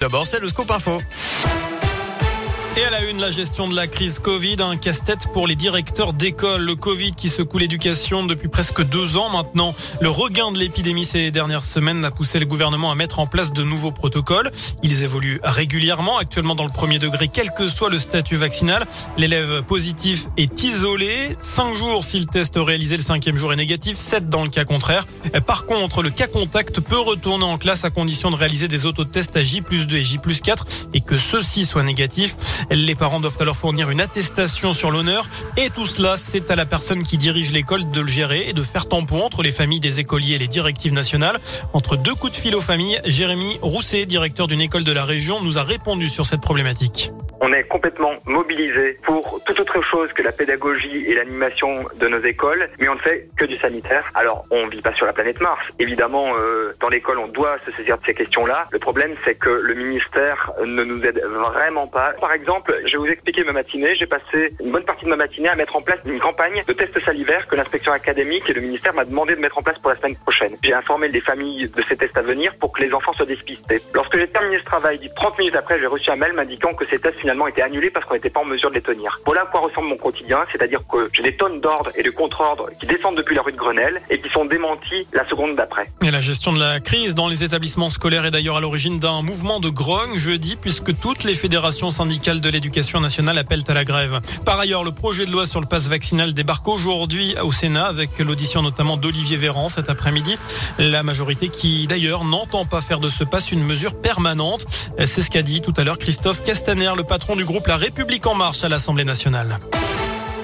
D'abord, c'est le scoop info. Et à la une, la gestion de la crise Covid, un casse-tête pour les directeurs d'école. Le Covid qui secoue l'éducation depuis presque deux ans maintenant. Le regain de l'épidémie ces dernières semaines a poussé le gouvernement à mettre en place de nouveaux protocoles. Ils évoluent régulièrement, actuellement dans le premier degré, quel que soit le statut vaccinal. L'élève positif est isolé. Cinq jours si le test réalisé le cinquième jour est négatif, sept dans le cas contraire. Par contre, le cas contact peut retourner en classe à condition de réaliser des autotests à J plus 2 et J plus 4 et que ceux-ci soient négatifs. Les parents doivent alors fournir une attestation sur l'honneur et tout cela, c'est à la personne qui dirige l'école de le gérer et de faire tampon entre les familles des écoliers et les directives nationales. Entre deux coups de fil aux familles, Jérémy Rousset, directeur d'une école de la région, nous a répondu sur cette problématique. On est complètement mobilisé pour toute autre chose que la pédagogie et l'animation de nos écoles, mais on ne fait que du sanitaire. Alors, on vit pas sur la planète Mars. Évidemment, euh, dans l'école, on doit se saisir de ces questions-là. Le problème, c'est que le ministère ne nous aide vraiment pas. Par exemple, je vais vous expliquer ma matinée. J'ai passé une bonne partie de ma matinée à mettre en place une campagne de tests salivaires que l'inspection académique et le ministère m'a demandé de mettre en place pour la semaine prochaine. J'ai informé les familles de ces tests à venir pour que les enfants soient despistés. Lorsque j'ai terminé ce travail, 30 minutes après, j'ai reçu un mail m'indiquant que ces tests finalement été annulés parce qu'on n'était pas en mesure de les tenir. Voilà à quoi ressemble mon quotidien, c'est-à-dire que j'ai des tonnes d'ordres et de contre-ordres qui descendent depuis la rue de Grenelle et qui sont démentis la seconde d'après. Et la gestion de la crise dans les établissements scolaires est d'ailleurs à l'origine d'un mouvement de grogne jeudi puisque toutes les fédérations syndicales de l'éducation nationale appellent à la grève. Par ailleurs, le projet de loi sur le passe vaccinal débarque aujourd'hui au Sénat avec l'audition notamment d'Olivier Véran cet après-midi. La majorité qui d'ailleurs n'entend pas faire de ce passe une mesure permanente. C'est ce qu'a dit tout à l'heure Christophe Castaner, le patron du groupe La République en marche à l'Assemblée nationale.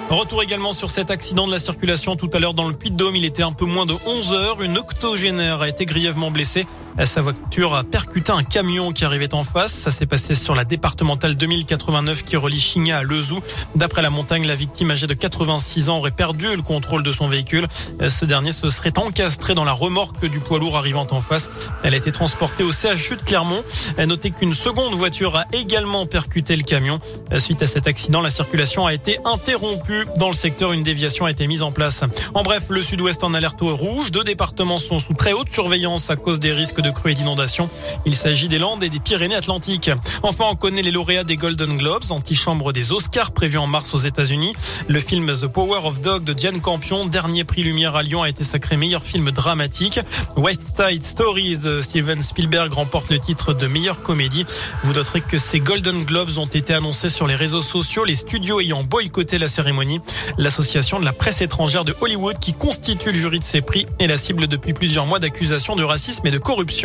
Retour également sur cet accident de la circulation tout à l'heure dans le Puy-de-Dôme. Il était un peu moins de 11 heures. Une octogénaire a été grièvement blessée. Sa voiture a percuté un camion qui arrivait en face. Ça s'est passé sur la départementale 2089 qui relie Chigna à Lezou. D'après la montagne, la victime âgée de 86 ans aurait perdu le contrôle de son véhicule. Ce dernier se serait encastré dans la remorque du poids lourd arrivant en face. Elle a été transportée au CHU de Clermont. Notez qu'une seconde voiture a également percuté le camion. Suite à cet accident, la circulation a été interrompue dans le secteur. Une déviation a été mise en place. En bref, le sud-ouest en alerte rouge. Deux départements sont sous très haute surveillance à cause des risques de de crues et d'inondations. Il s'agit des Landes et des Pyrénées-Atlantiques. Enfin, on connaît les lauréats des Golden Globes, antichambre des Oscars prévus en mars aux États-Unis. Le film The Power of Dog de Diane Campion, dernier prix Lumière à Lyon, a été sacré meilleur film dramatique. West Side Stories de Steven Spielberg remporte le titre de meilleure comédie. Vous noterez que ces Golden Globes ont été annoncés sur les réseaux sociaux, les studios ayant boycotté la cérémonie. L'association de la presse étrangère de Hollywood qui constitue le jury de ces prix est la cible depuis plusieurs mois d'accusations de racisme et de corruption.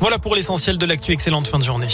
Voilà pour l'essentiel de l'actu. Excellente fin de journée.